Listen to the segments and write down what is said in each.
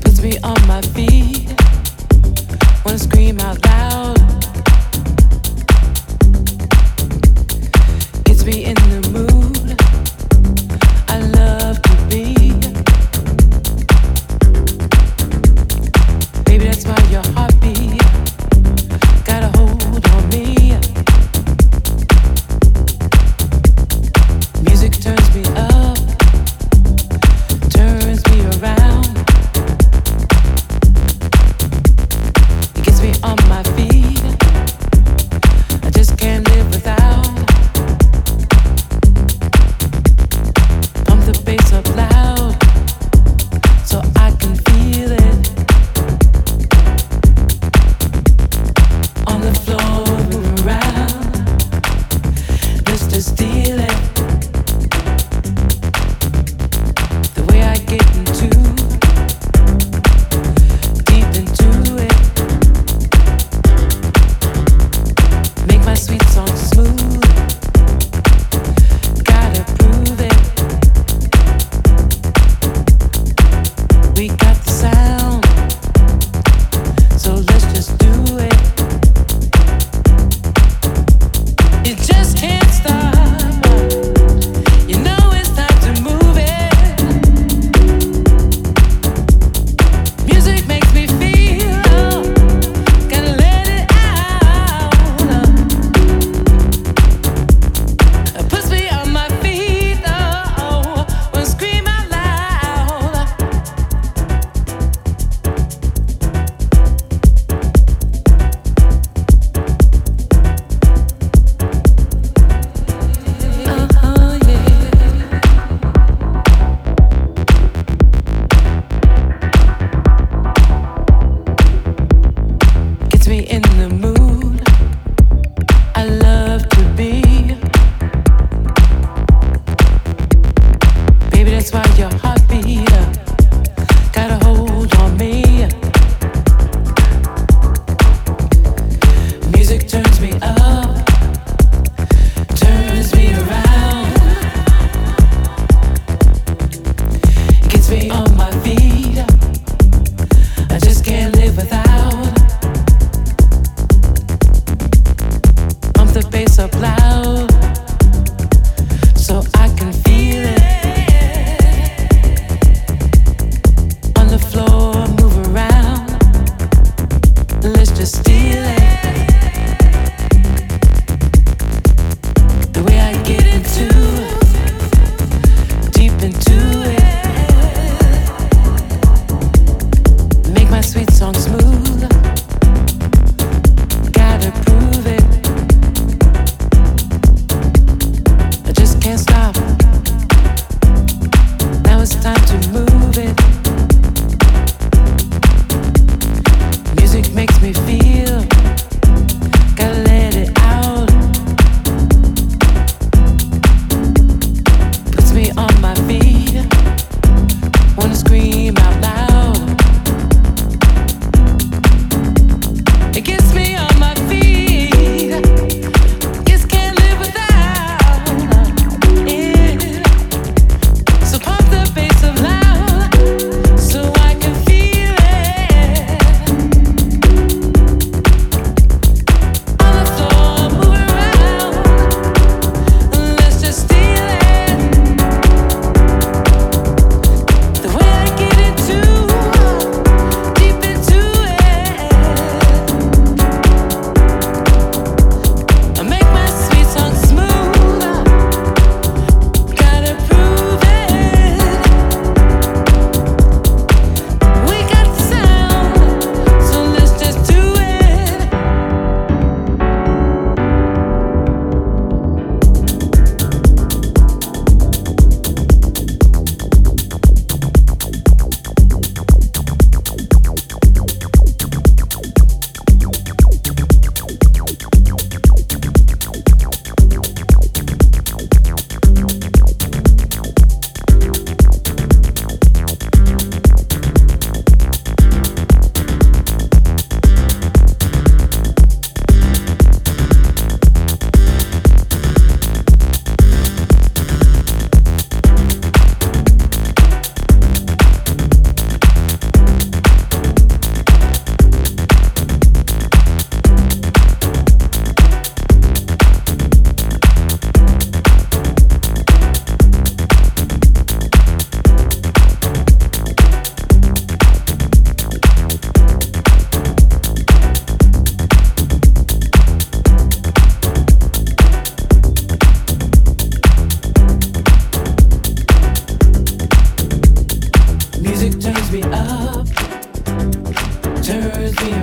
Puts me on my feet. Wanna scream out loud.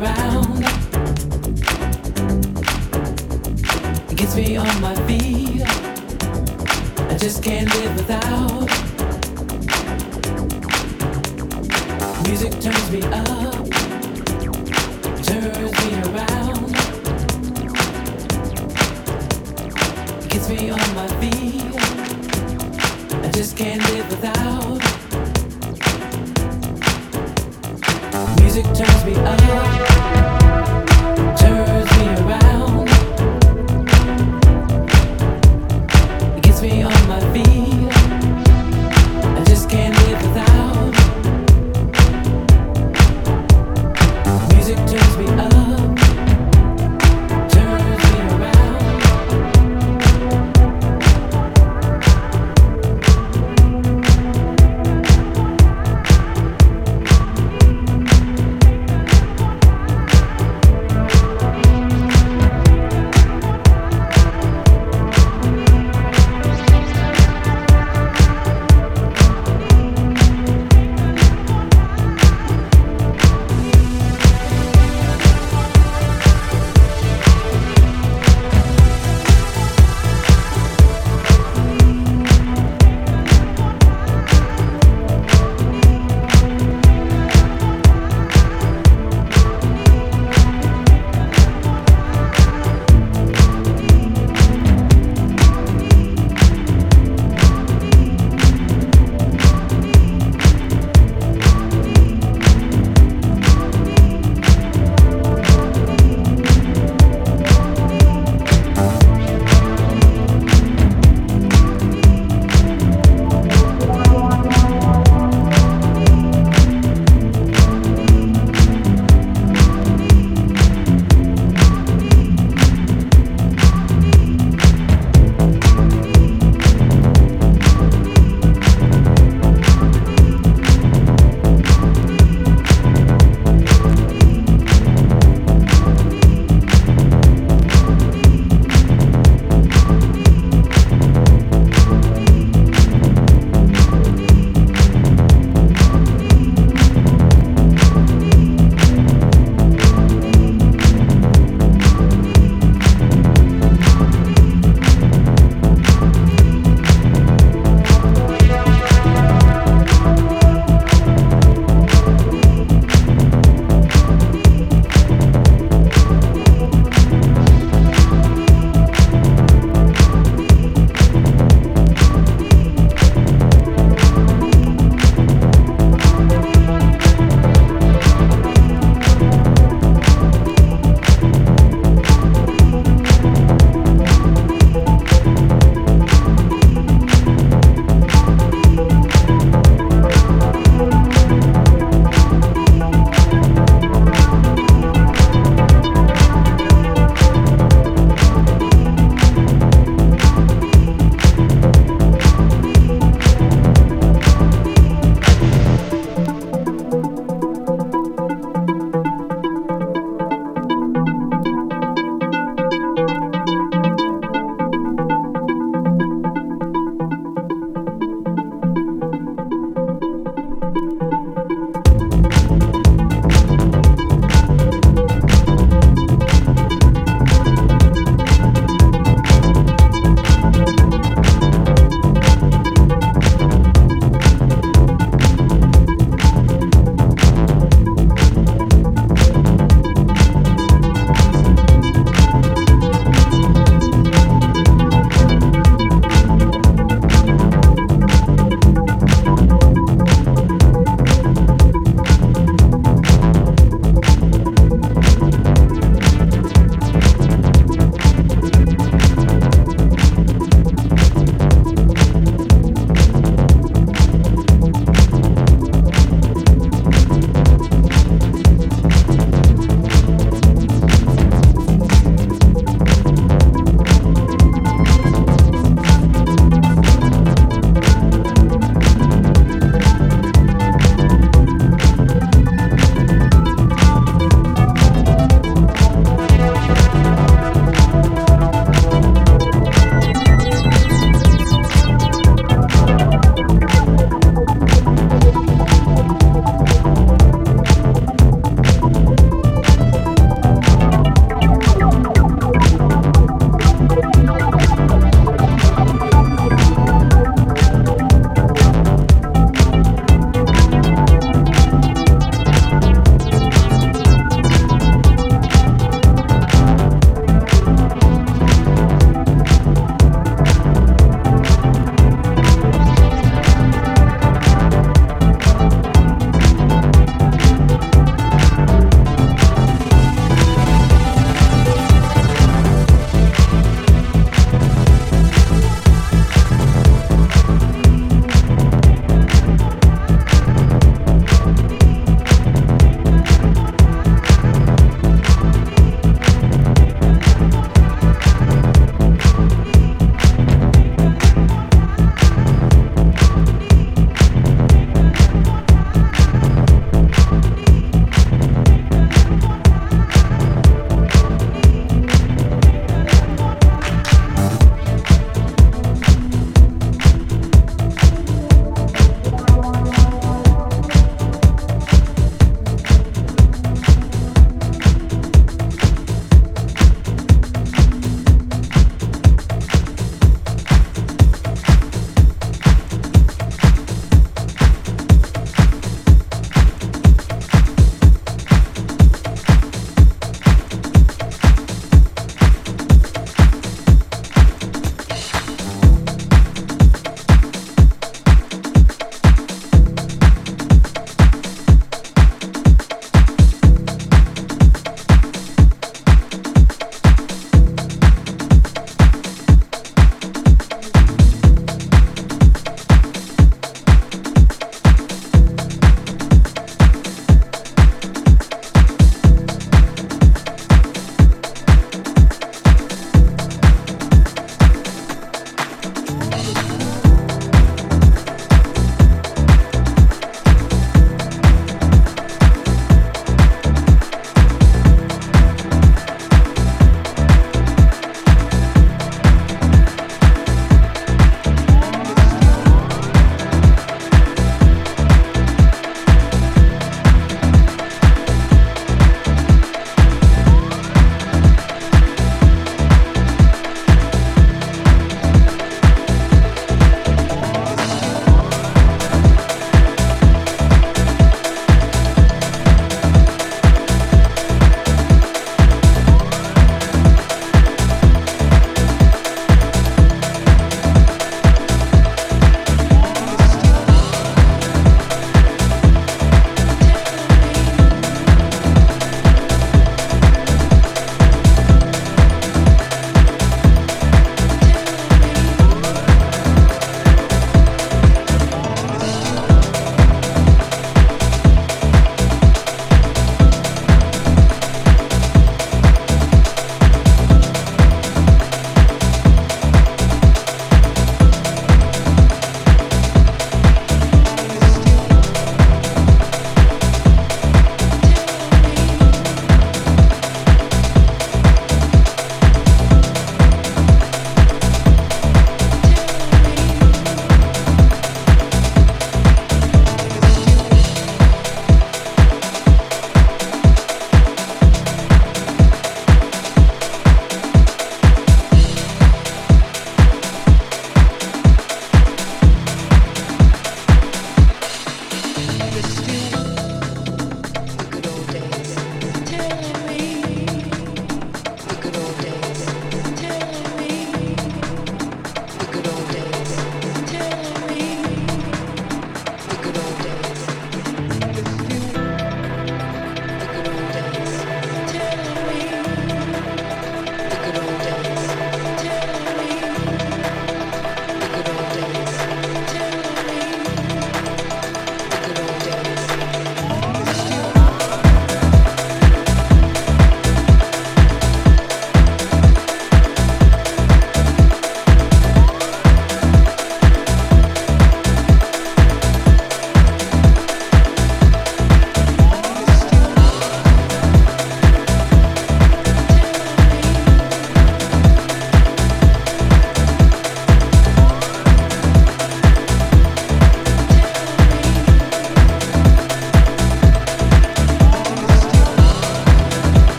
Around. It gets me on my feet. I just can't live without. Music turns me up, turns me around. It gets me on my feet. I just can't live without. Music turns me up,